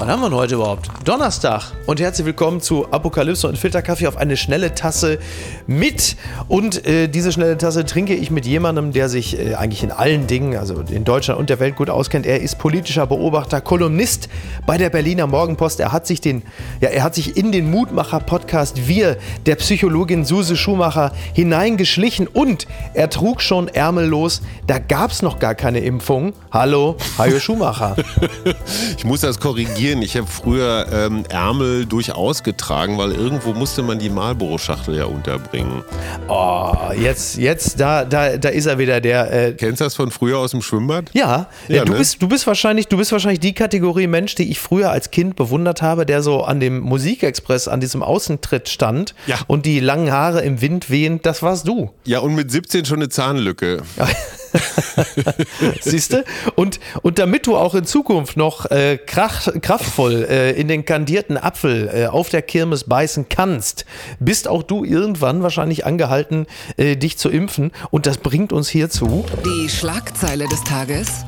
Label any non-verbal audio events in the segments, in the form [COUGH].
wann haben wir denn heute überhaupt? Donnerstag. Und herzlich willkommen zu Apokalypse und Filterkaffee auf eine schnelle Tasse mit. Und äh, diese schnelle Tasse trinke ich mit jemandem, der sich äh, eigentlich in allen Dingen, also in Deutschland und der Welt gut auskennt. Er ist politischer Beobachter, Kolumnist bei der Berliner Morgenpost. Er hat sich den, ja, er hat sich in den Mutmacher-Podcast Wir der Psychologin Suse Schumacher hineingeschlichen und er trug schon ärmellos. Da gab es noch gar keine Impfung. Hallo, Hajo Schumacher. [LAUGHS] ich muss das korrigieren. Ich habe früher ähm, Ärmel durchaus getragen, weil irgendwo musste man die Marlboro-Schachtel ja unterbringen. Oh, jetzt, jetzt, da, da, da ist er wieder, der. Äh Kennst du das von früher aus dem Schwimmbad? Ja, ja du, ne? bist, du, bist wahrscheinlich, du bist wahrscheinlich die Kategorie Mensch, die ich früher als Kind bewundert habe, der so an dem Musikexpress, an diesem Außentritt stand ja. und die langen Haare im Wind wehend, das warst du. Ja, und mit 17 schon eine Zahnlücke. [LAUGHS] [LAUGHS] Siehst du? Und, und damit du auch in Zukunft noch äh, kracht, kraftvoll äh, in den kandierten Apfel äh, auf der Kirmes beißen kannst, bist auch du irgendwann wahrscheinlich angehalten, äh, dich zu impfen. Und das bringt uns hierzu. Die Schlagzeile des Tages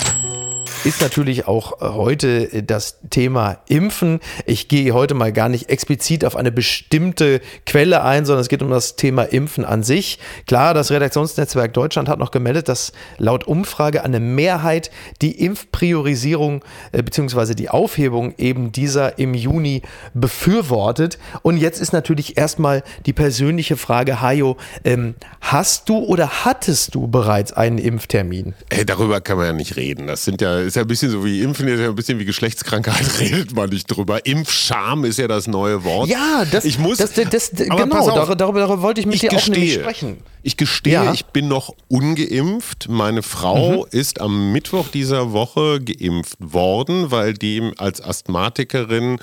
ist natürlich auch äh, heute äh, das Thema Impfen. Ich gehe heute mal gar nicht explizit auf eine bestimmte Quelle ein, sondern es geht um das Thema Impfen an sich. Klar, das Redaktionsnetzwerk Deutschland hat noch gemeldet, dass laut Umfrage eine Mehrheit die Impfpriorisierung äh, bzw. die Aufhebung eben dieser im Juni befürwortet. Und jetzt ist natürlich erstmal die persönliche Frage, Hajo, ähm, hast du oder hattest du bereits einen Impftermin? Ey, darüber kann man ja nicht reden. Das sind ja ist ja ein bisschen so wie Impfen, ist ja ein bisschen wie Geschlechtskrankheit, [LAUGHS] redet man nicht drüber. Impfscham ist ja das neue Wort. Ja, das, ich muss, das, das, das genau, darüber, darüber, wollte ich mit ich dir gestehe, auch nämlich sprechen. Ich gestehe, ja. ich bin noch ungeimpft. Meine Frau mhm. ist am Mittwoch dieser Woche geimpft worden, weil die als Asthmatikerin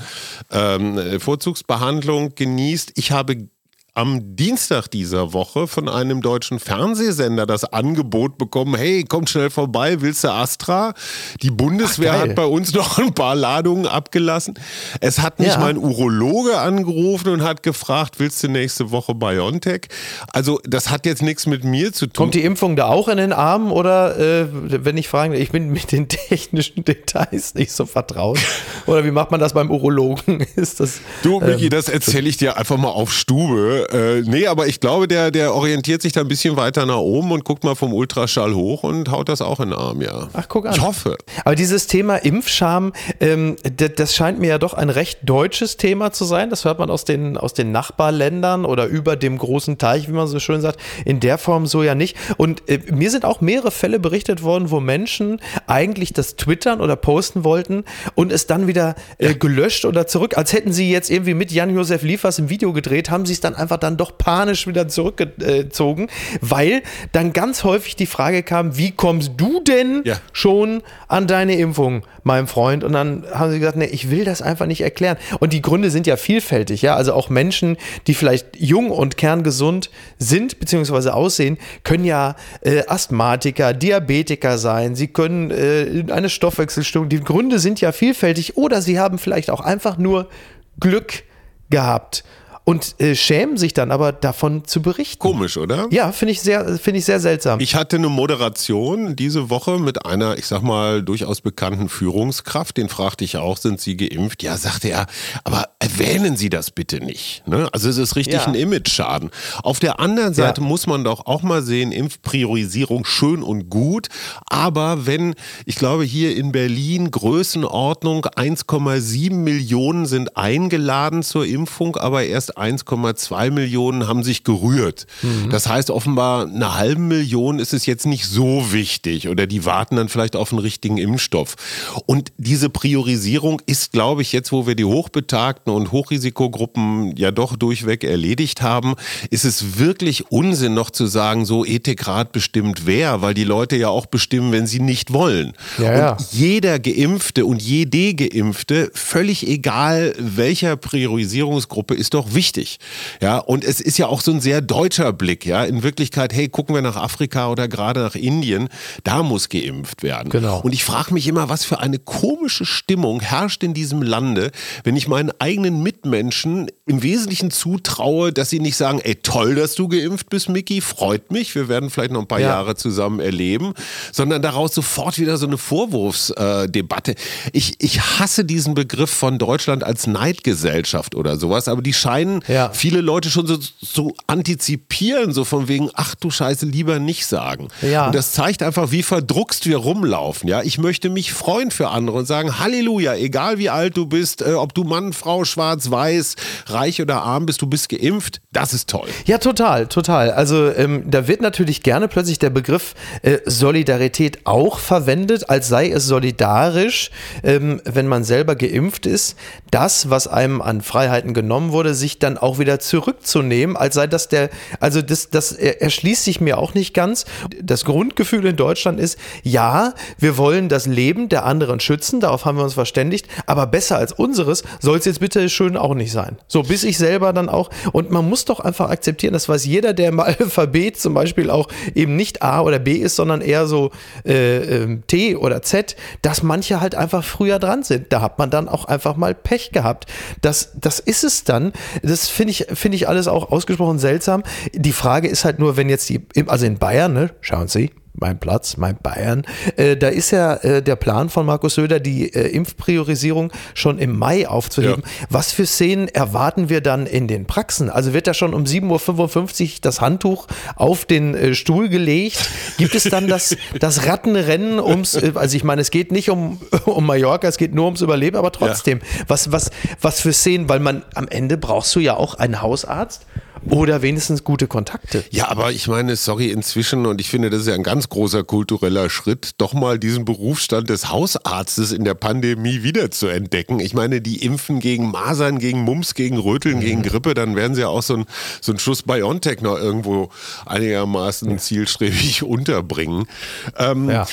ähm, Vorzugsbehandlung genießt. Ich habe am Dienstag dieser Woche von einem deutschen Fernsehsender das Angebot bekommen, hey, kommt schnell vorbei, willst du Astra? Die Bundeswehr Ach, hat bei uns [LAUGHS] noch ein paar Ladungen abgelassen. Es hat mich ja. mein Urologe angerufen und hat gefragt, willst du nächste Woche BioNTech? Also das hat jetzt nichts mit mir zu tun. Kommt die Impfung da auch in den Arm oder äh, wenn ich frage, ich bin mit den [LAUGHS] technischen Details nicht so vertraut. [LAUGHS] Oder wie macht man das beim Urologen? Ist das, du, Michi, ähm, das erzähle ich dir einfach mal auf Stube äh, nee, aber ich glaube, der, der orientiert sich da ein bisschen weiter nach oben und guckt mal vom Ultraschall hoch und haut das auch in den Arm, ja. Ach, guck an. Ich hoffe. Aber dieses Thema Impfscham, ähm, das, scheint mir ja doch ein recht deutsches Thema zu sein. Das hört man aus den, aus den Nachbarländern oder über dem großen Teich, wie man so schön sagt. In der Form so ja nicht. Und äh, mir sind auch mehrere Fälle berichtet worden, wo Menschen eigentlich das twittern oder posten wollten und es dann wieder äh, gelöscht oder zurück, als hätten sie jetzt irgendwie mit Jan-Josef Liefers im Video gedreht, haben sie es dann einfach dann doch panisch wieder zurückgezogen, weil dann ganz häufig die Frage kam, wie kommst du denn ja. schon an deine Impfung, mein Freund? Und dann haben sie gesagt, nee, ich will das einfach nicht erklären. Und die Gründe sind ja vielfältig, ja. Also auch Menschen, die vielleicht jung und kerngesund sind, beziehungsweise aussehen, können ja äh, Asthmatiker, Diabetiker sein, sie können äh, eine Stoffwechselstörung, die Gründe sind ja vielfältig oder sie haben vielleicht auch einfach nur Glück gehabt und äh, schämen sich dann aber davon zu berichten. Komisch, oder? Ja, finde ich sehr, finde ich sehr seltsam. Ich hatte eine Moderation diese Woche mit einer, ich sag mal, durchaus bekannten Führungskraft. Den fragte ich auch, sind Sie geimpft? Ja, sagte er, aber erwähnen Sie das bitte nicht. Ne? Also es ist richtig ja. ein Image-Schaden. Auf der anderen Seite ja. muss man doch auch mal sehen, Impfpriorisierung schön und gut. Aber wenn, ich glaube, hier in Berlin Größenordnung 1,7 Millionen sind eingeladen zur Impfung, aber erst 1,2 Millionen haben sich gerührt. Mhm. Das heißt, offenbar eine halbe Million ist es jetzt nicht so wichtig oder die warten dann vielleicht auf einen richtigen Impfstoff. Und diese Priorisierung ist, glaube ich, jetzt, wo wir die Hochbetagten und Hochrisikogruppen ja doch durchweg erledigt haben, ist es wirklich Unsinn noch zu sagen, so Ethikrat bestimmt wer, weil die Leute ja auch bestimmen, wenn sie nicht wollen. Ja, ja. Und jeder Geimpfte und jede Geimpfte, völlig egal welcher Priorisierungsgruppe, ist doch wichtig wichtig. Ja, und es ist ja auch so ein sehr deutscher Blick, ja. In Wirklichkeit, hey, gucken wir nach Afrika oder gerade nach Indien, da muss geimpft werden. Genau. Und ich frage mich immer, was für eine komische Stimmung herrscht in diesem Lande, wenn ich meinen eigenen Mitmenschen im Wesentlichen zutraue, dass sie nicht sagen, ey, toll, dass du geimpft bist, Mickey, freut mich, wir werden vielleicht noch ein paar ja. Jahre zusammen erleben, sondern daraus sofort wieder so eine Vorwurfsdebatte. ich, ich hasse diesen Begriff von Deutschland als Neidgesellschaft oder sowas, aber die scheinen ja. viele Leute schon so, so antizipieren, so von wegen, ach du Scheiße, lieber nicht sagen. Ja. Und das zeigt einfach, wie verdruckst wir rumlaufen. Ja, ich möchte mich freuen für andere und sagen, Halleluja, egal wie alt du bist, äh, ob du Mann, Frau, schwarz, weiß, reich oder arm bist, du bist geimpft, das ist toll. Ja, total, total. Also ähm, da wird natürlich gerne plötzlich der Begriff äh, Solidarität auch verwendet, als sei es solidarisch, ähm, wenn man selber geimpft ist, das, was einem an Freiheiten genommen wurde, sich dann auch wieder zurückzunehmen, als sei das der, also das, das erschließt sich mir auch nicht ganz. Das Grundgefühl in Deutschland ist, ja, wir wollen das Leben der anderen schützen, darauf haben wir uns verständigt, aber besser als unseres soll es jetzt bitte schön auch nicht sein. So, bis ich selber dann auch, und man muss doch einfach akzeptieren, das weiß jeder, der im [LAUGHS] Alphabet zum Beispiel auch eben nicht A oder B ist, sondern eher so äh, äh, T oder Z, dass manche halt einfach früher dran sind. Da hat man dann auch einfach mal Pech gehabt. Das, das ist es dann. Das finde ich, finde ich alles auch ausgesprochen seltsam. Die Frage ist halt nur, wenn jetzt die, also in Bayern, ne, schauen Sie, mein Platz, mein Bayern. Äh, da ist ja äh, der Plan von Markus Söder, die äh, Impfpriorisierung schon im Mai aufzuheben. Ja. Was für Szenen erwarten wir dann in den Praxen? Also wird da schon um 7.55 Uhr das Handtuch auf den äh, Stuhl gelegt? Gibt es dann das, [LAUGHS] das Rattenrennen ums, äh, also ich meine, es geht nicht um, [LAUGHS] um Mallorca, es geht nur ums Überleben, aber trotzdem, ja. was, was, was für Szenen? Weil man am Ende brauchst du ja auch einen Hausarzt oder wenigstens gute Kontakte. Ja, aber ich meine, sorry, inzwischen, und ich finde, das ist ja ein ganz großer kultureller Schritt, doch mal diesen Berufsstand des Hausarztes in der Pandemie wieder zu entdecken. Ich meine, die impfen gegen Masern, gegen Mumps, gegen Röteln, mhm. gegen Grippe, dann werden sie ja auch so ein, so ein Schuss BioNTech noch irgendwo einigermaßen zielstrebig unterbringen. Ähm, ja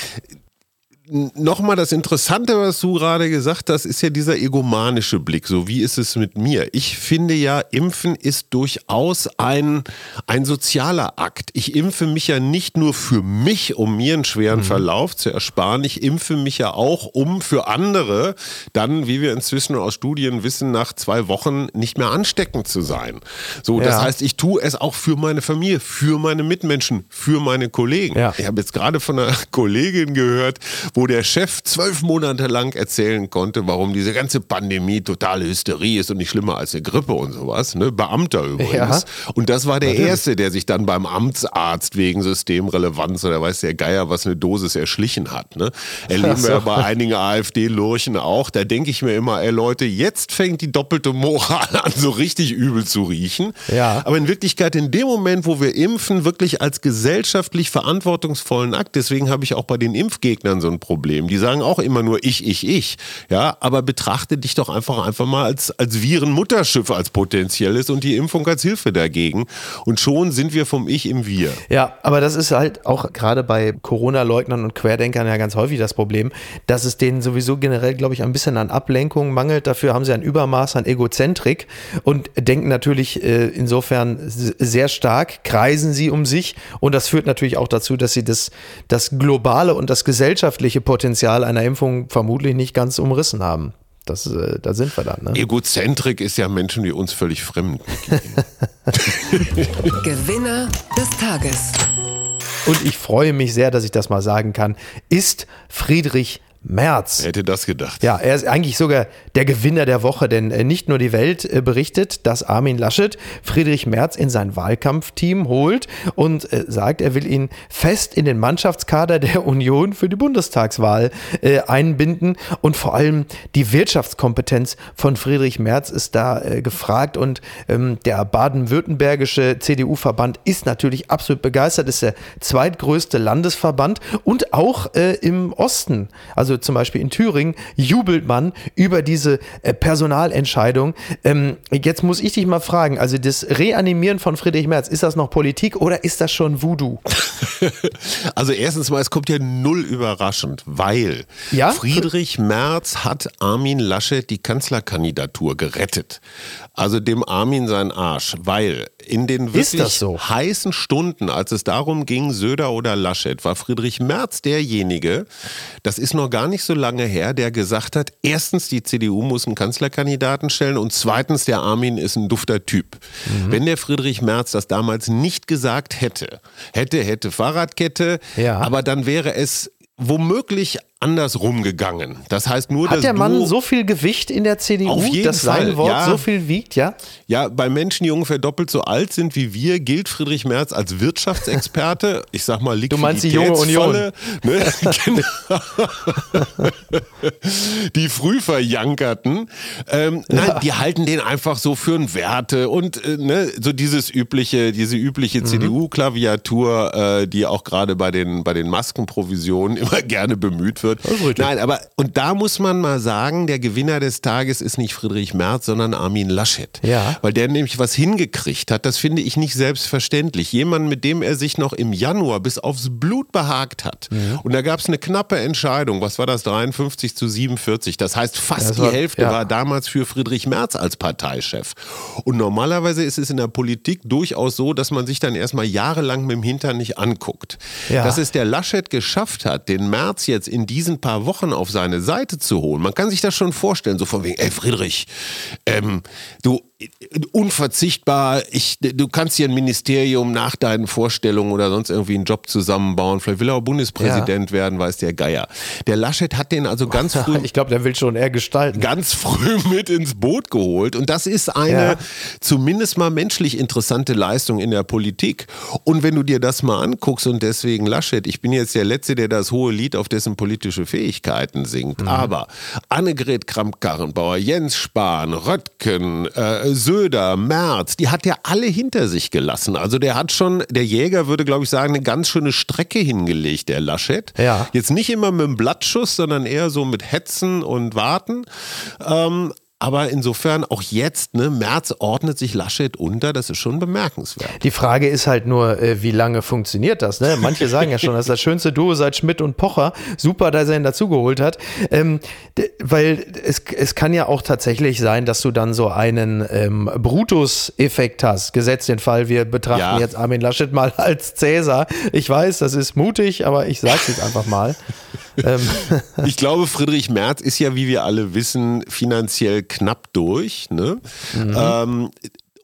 nochmal das Interessante, was du gerade gesagt hast, ist ja dieser egomanische Blick. So, wie ist es mit mir? Ich finde ja, Impfen ist durchaus ein, ein sozialer Akt. Ich impfe mich ja nicht nur für mich, um mir einen schweren mhm. Verlauf zu ersparen. Ich impfe mich ja auch, um für andere dann, wie wir inzwischen aus Studien wissen, nach zwei Wochen nicht mehr ansteckend zu sein. So, ja. das heißt, ich tue es auch für meine Familie, für meine Mitmenschen, für meine Kollegen. Ja. Ich habe jetzt gerade von einer [LAUGHS] Kollegin gehört, wo der Chef zwölf Monate lang erzählen konnte, warum diese ganze Pandemie totale Hysterie ist und nicht schlimmer als eine Grippe und sowas. Ne? Beamter übrigens. Ja. Und das war der Natürlich. Erste, der sich dann beim Amtsarzt wegen Systemrelevanz oder weiß der Geier, was eine Dosis erschlichen hat. Ne? Erleben so. wir bei einigen AfD-Lurchen auch. Da denke ich mir immer, ey Leute, jetzt fängt die doppelte Moral an, so richtig übel zu riechen. Ja. Aber in Wirklichkeit, in dem Moment, wo wir impfen, wirklich als gesellschaftlich verantwortungsvollen Akt, deswegen habe ich auch bei den Impfgegnern so ein Problem. Die sagen auch immer nur ich, ich, ich. Ja, aber betrachte dich doch einfach einfach mal als, als Virenmutterschiff als potenzielles und die Impfung als Hilfe dagegen. Und schon sind wir vom Ich im Wir. Ja, aber das ist halt auch gerade bei Corona-Leugnern und Querdenkern ja ganz häufig das Problem, dass es denen sowieso generell, glaube ich, ein bisschen an Ablenkung mangelt. Dafür haben sie ein Übermaß an Egozentrik und denken natürlich äh, insofern sehr stark, kreisen sie um sich und das führt natürlich auch dazu, dass sie das, das Globale und das Gesellschaftliche mögliche Potenzial einer Impfung vermutlich nicht ganz umrissen haben. Das, äh, da sind wir dann. Ne? Egozentrik ist ja Menschen wie uns völlig fremd. [LAUGHS] Gewinner des Tages. Und ich freue mich sehr, dass ich das mal sagen kann, ist Friedrich März. Wer hätte das gedacht? Ja, er ist eigentlich sogar der Gewinner der Woche, denn äh, nicht nur die Welt äh, berichtet, dass Armin Laschet Friedrich Merz in sein Wahlkampfteam holt und äh, sagt, er will ihn fest in den Mannschaftskader der Union für die Bundestagswahl einbinden und vor allem die Wirtschaftskompetenz von Friedrich Merz ist da gefragt und ähm, der baden-württembergische CDU-Verband ist natürlich absolut begeistert, ist der zweitgrößte Landesverband und auch im Osten, also zum Beispiel in Thüringen, jubelt man über diese äh, Personalentscheidung. Ähm, jetzt muss ich dich mal fragen, also das Reanimieren von Friedrich Merz, ist das noch Politik oder ist das schon Voodoo? [LAUGHS] also erstens mal, es kommt ja null überraschend, weil ja? Friedrich Merz hat Armin Laschet die Kanzlerkandidatur gerettet. Also dem Armin sein Arsch, weil in den wirklich so? heißen Stunden, als es darum ging, Söder oder Laschet, war Friedrich Merz derjenige, das ist noch gar gar nicht so lange her, der gesagt hat, erstens, die CDU muss einen Kanzlerkandidaten stellen und zweitens, der Armin ist ein dufter Typ. Mhm. Wenn der Friedrich Merz das damals nicht gesagt hätte, hätte, hätte Fahrradkette, ja. aber dann wäre es womöglich andersrum gegangen. Das heißt nur, Hat der Mann so viel Gewicht in der CDU, auf jeden dass Fall, sein Wort ja. so viel wiegt, ja? Ja, bei Menschen, die ungefähr doppelt so alt sind wie wir, gilt Friedrich Merz als Wirtschaftsexperte. Ich sag mal, Du meinst die junge Union. Ne? [LAUGHS] Genau. die früh verjankerten. Ähm, ja. Nein, die halten den einfach so für einen Werte und äh, ne, so dieses übliche, diese übliche mhm. CDU-Klaviatur, äh, die auch gerade bei den, bei den Maskenprovisionen [LAUGHS] immer gerne bemüht wird wird. Nein, aber und da muss man mal sagen, der Gewinner des Tages ist nicht Friedrich Merz, sondern Armin Laschet. Ja. Weil der nämlich was hingekriegt hat. Das finde ich nicht selbstverständlich. Jemand, mit dem er sich noch im Januar bis aufs Blut behagt hat. Mhm. Und da gab es eine knappe Entscheidung. Was war das? 53 zu 47. Das heißt, fast das war, die Hälfte ja. war damals für Friedrich Merz als Parteichef. Und normalerweise ist es in der Politik durchaus so, dass man sich dann erstmal jahrelang mit dem Hintern nicht anguckt. Ja. Dass es der Laschet geschafft hat, den Merz jetzt in die diesen paar Wochen auf seine Seite zu holen. Man kann sich das schon vorstellen, so von wegen, ey Friedrich, ähm, du, unverzichtbar. Ich, du kannst hier ein Ministerium nach deinen Vorstellungen oder sonst irgendwie einen Job zusammenbauen. Vielleicht will er auch Bundespräsident ja. werden, weiß der Geier. Der Laschet hat den also ganz [LAUGHS] früh. ich glaube, der will schon eher gestalten. Ganz früh [LAUGHS] mit ins Boot geholt. Und das ist eine ja. zumindest mal menschlich interessante Leistung in der Politik. Und wenn du dir das mal anguckst und deswegen Laschet, ich bin jetzt der Letzte, der das hohe Lied auf dessen politische Fähigkeiten singt. Mhm. Aber Annegret Kramp-Karrenbauer, Jens Spahn, Röttgen, äh, Söder, Merz, die hat er alle hinter sich gelassen. Also der hat schon, der Jäger würde, glaube ich, sagen, eine ganz schöne Strecke hingelegt, der Laschet. Ja. Jetzt nicht immer mit dem Blattschuss, sondern eher so mit Hetzen und Warten. Ähm, aber insofern auch jetzt, ne, März ordnet sich Laschet unter, das ist schon bemerkenswert. Die Frage ist halt nur, äh, wie lange funktioniert das? Ne? Manche sagen ja schon, das ist das schönste Duo seit Schmidt und Pocher. Super, dass er ihn dazugeholt hat. Ähm, weil es, es kann ja auch tatsächlich sein, dass du dann so einen ähm, Brutus-Effekt hast. Gesetzt den Fall, wir betrachten ja. jetzt Armin Laschet mal als Cäsar. Ich weiß, das ist mutig, aber ich sage es jetzt einfach mal. Ähm. Ich glaube, Friedrich Merz ist ja, wie wir alle wissen, finanziell knapp durch. Ne? Mhm. Ähm,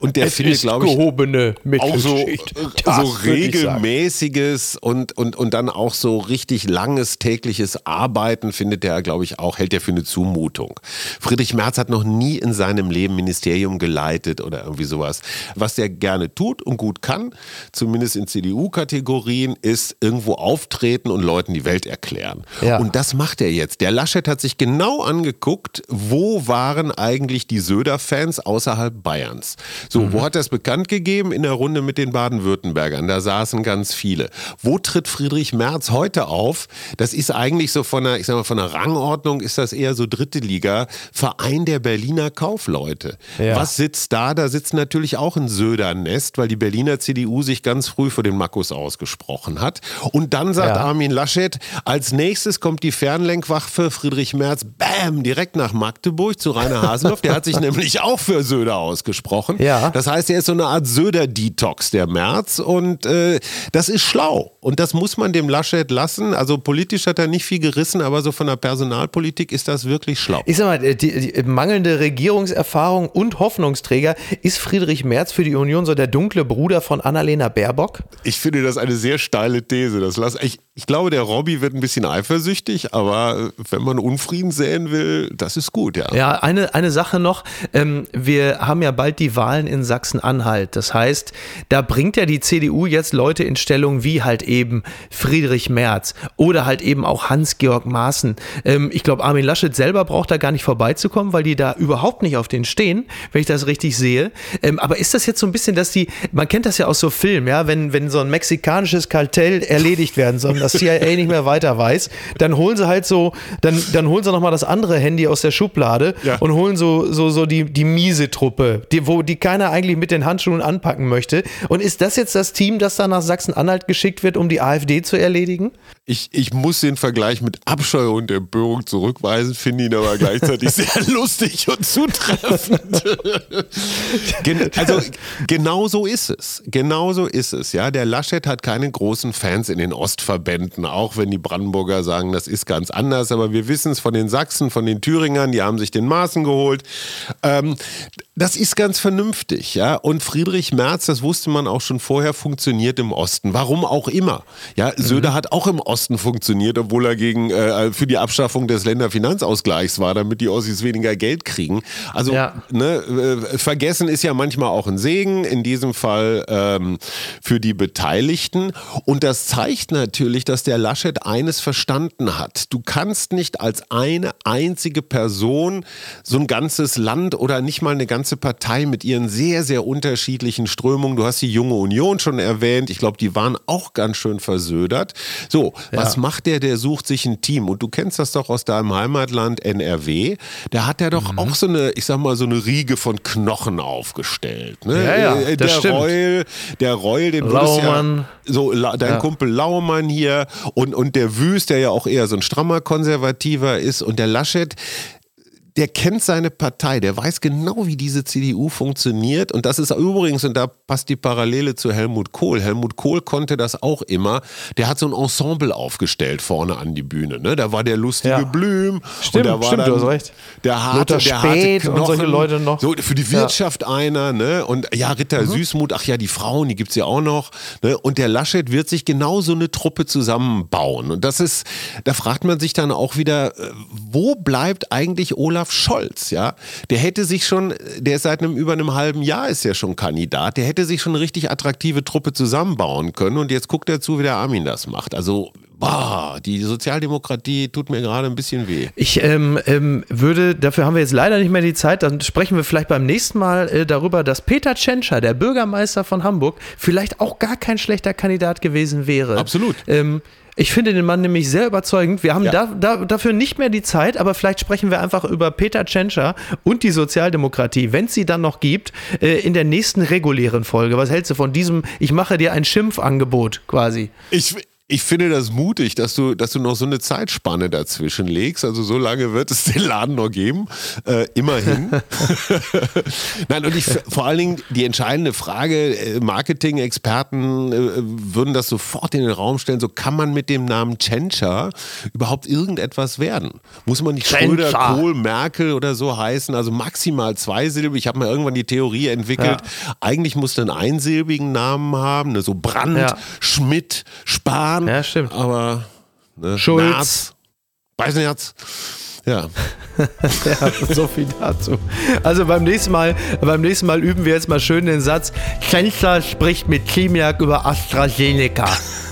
und der es findet, glaube ich, gehobene auch so, äh, so regelmäßiges und, und, und dann auch so richtig langes tägliches Arbeiten findet er, glaube ich, auch, hält er für eine Zumutung. Friedrich Merz hat noch nie in seinem Leben Ministerium geleitet oder irgendwie sowas. Was er gerne tut und gut kann, zumindest in CDU-Kategorien, ist irgendwo auftreten und Leuten die Welt erklären. Ja. Und das macht er jetzt. Der Laschet hat sich genau angeguckt, wo waren eigentlich die Söder-Fans außerhalb Bayerns. So, mhm. wo hat es bekannt gegeben? In der Runde mit den Baden-Württembergern. Da saßen ganz viele. Wo tritt Friedrich Merz heute auf? Das ist eigentlich so von der, ich sag mal, von der Rangordnung ist das eher so dritte Liga. Verein der Berliner Kaufleute. Ja. Was sitzt da? Da sitzt natürlich auch ein Söder-Nest, weil die Berliner CDU sich ganz früh für den Markus ausgesprochen hat. Und dann sagt ja. Armin Laschet, als nächstes kommt die Fernlenkwaffe Friedrich Merz, bam, direkt nach Magdeburg zu Rainer Hasenhoff. Der hat sich [LAUGHS] nämlich auch für Söder ausgesprochen. Ja. Das heißt, er ist so eine Art Söder-Detox, der März. Und äh, das ist schlau. Und das muss man dem Laschet lassen. Also politisch hat er nicht viel gerissen, aber so von der Personalpolitik ist das wirklich schlau. Ich sag mal, die, die mangelnde Regierungserfahrung und Hoffnungsträger, ist Friedrich Merz für die Union so der dunkle Bruder von Annalena Baerbock? Ich finde das eine sehr steile These. Das lass, ich, ich glaube, der Robby wird ein bisschen eifersüchtig, aber wenn man Unfrieden säen will, das ist gut, ja. Ja, eine, eine Sache noch. Ähm, wir haben ja bald die Wahlen in Sachsen-Anhalt. Das heißt, da bringt ja die CDU jetzt Leute in Stellung wie halt eben Friedrich Merz oder halt eben auch Hans-Georg Maaßen. Ähm, ich glaube, Armin Laschet selber braucht da gar nicht vorbeizukommen, weil die da überhaupt nicht auf den stehen, wenn ich das richtig sehe. Ähm, aber ist das jetzt so ein bisschen, dass die, man kennt das ja aus so Filmen, ja, wenn, wenn so ein mexikanisches Kartell erledigt werden soll, das CIA nicht mehr weiter weiß, dann holen sie halt so, dann, dann holen sie nochmal das andere Handy aus der Schublade ja. und holen so, so, so die, die miese Truppe, die, wo die keiner eigentlich mit den Handschuhen anpacken möchte. Und ist das jetzt das Team, das da nach Sachsen-Anhalt geschickt wird, um die AfD zu erledigen? Ich, ich muss den Vergleich mit Abscheu und Empörung zurückweisen, finde ihn aber gleichzeitig [LAUGHS] sehr lustig und zutreffend. [LAUGHS] Gen also genau so ist es. Genau so ist es. Ja, der Laschet hat keine großen Fans in den Ostverbänden, auch wenn die Brandenburger sagen, das ist ganz anders. Aber wir wissen es von den Sachsen, von den Thüringern, die haben sich den Maßen geholt. Ähm, das ist ganz vernünftig, ja. Und Friedrich Merz, das wusste man auch schon vorher, funktioniert im Osten. Warum auch immer. Ja, Söder mhm. hat auch im Osten funktioniert, obwohl er gegen äh, für die Abschaffung des Länderfinanzausgleichs war, damit die Ossis weniger Geld kriegen. Also ja. ne, äh, vergessen ist ja manchmal auch ein Segen. In diesem Fall ähm, für die Beteiligten. Und das zeigt natürlich, dass der Laschet eines verstanden hat. Du kannst nicht als eine einzige Person so ein ganzes Land oder nicht mal eine ganze Partei mit ihren sehr, sehr unterschiedlichen Strömungen. Du hast die Junge Union schon erwähnt. Ich glaube, die waren auch ganz schön versödert. So, ja. was macht der? Der sucht sich ein Team. Und du kennst das doch aus deinem Heimatland NRW. Da hat er doch mhm. auch so eine, ich sag mal, so eine Riege von Knochen aufgestellt. Ne? Ja, ja, äh, der stimmt. Reul, der Reul, den Laumann. Ja, so, dein. Kumpel Laumann hier und, und der Wüst, der ja auch eher so ein strammer Konservativer ist und der Laschet, der kennt seine Partei, der weiß genau, wie diese CDU funktioniert. Und das ist übrigens, und da passt die Parallele zu Helmut Kohl. Helmut Kohl konnte das auch immer. Der hat so ein Ensemble aufgestellt vorne an die Bühne. Ne? Da war der lustige ja. Blüm. Stimmt, und da war stimmt, dann, du hast recht. Der harte, Lothar Spät Knochen, und solche Leute noch. So, für die Wirtschaft ja. einer. Ne? Und ja, Ritter mhm. Süßmuth, ach ja, die Frauen, die gibt es ja auch noch. Ne? Und der Laschet wird sich genau so eine Truppe zusammenbauen. Und das ist, da fragt man sich dann auch wieder, äh, wo bleibt eigentlich Olaf Olaf Scholz, ja, der hätte sich schon, der ist seit einem über einem halben Jahr ist ja schon Kandidat, der hätte sich schon eine richtig attraktive Truppe zusammenbauen können und jetzt guckt er zu, wie der Armin das macht. Also Boah, die Sozialdemokratie tut mir gerade ein bisschen weh. Ich ähm, ähm, würde, dafür haben wir jetzt leider nicht mehr die Zeit, dann sprechen wir vielleicht beim nächsten Mal äh, darüber, dass Peter Tschentscher, der Bürgermeister von Hamburg, vielleicht auch gar kein schlechter Kandidat gewesen wäre. Absolut. Ähm, ich finde den Mann nämlich sehr überzeugend. Wir haben ja. da, da, dafür nicht mehr die Zeit, aber vielleicht sprechen wir einfach über Peter Tschentscher und die Sozialdemokratie, wenn es sie dann noch gibt, äh, in der nächsten regulären Folge. Was hältst du von diesem, ich mache dir ein Schimpfangebot quasi? Ich, ich finde das mutig, dass du, dass du noch so eine Zeitspanne dazwischen legst. Also so lange wird es den Laden noch geben. Äh, immerhin. [LAUGHS] Nein, und ich vor allen Dingen die entscheidende Frage, äh, Marketing-Experten äh, würden das sofort in den Raum stellen, so kann man mit dem Namen Tschentscher überhaupt irgendetwas werden? Muss man nicht Schröder, Kohl, Merkel oder so heißen? Also maximal zweisilbig. Ich habe mal irgendwann die Theorie entwickelt, ja. eigentlich musste einen einsilbigen Namen haben, ne? so Brand, ja. Schmidt, Spahn. Ja, stimmt. Aber ne, Schulz. Merz, Weißenherz. Ja. [LAUGHS] ja, so viel dazu. Also beim nächsten Mal, beim nächsten Mal üben wir jetzt mal schön den Satz: Kanzler spricht mit Chemiak über AstraZeneca.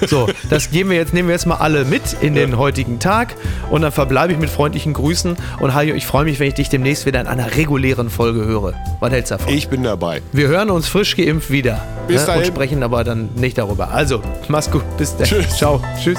So, das geben wir jetzt, nehmen wir jetzt mal alle mit in den heutigen Tag und dann verbleibe ich mit freundlichen Grüßen und Hajo, ich freue mich, wenn ich dich demnächst wieder in einer regulären Folge höre. Was hältst du davon? Ich bin dabei. Wir hören uns frisch geimpft wieder. Bis ne? dahin. Und sprechen aber dann nicht darüber. Also, mach's gut. Bis dann. Tschüss. Ciao. Tschüss.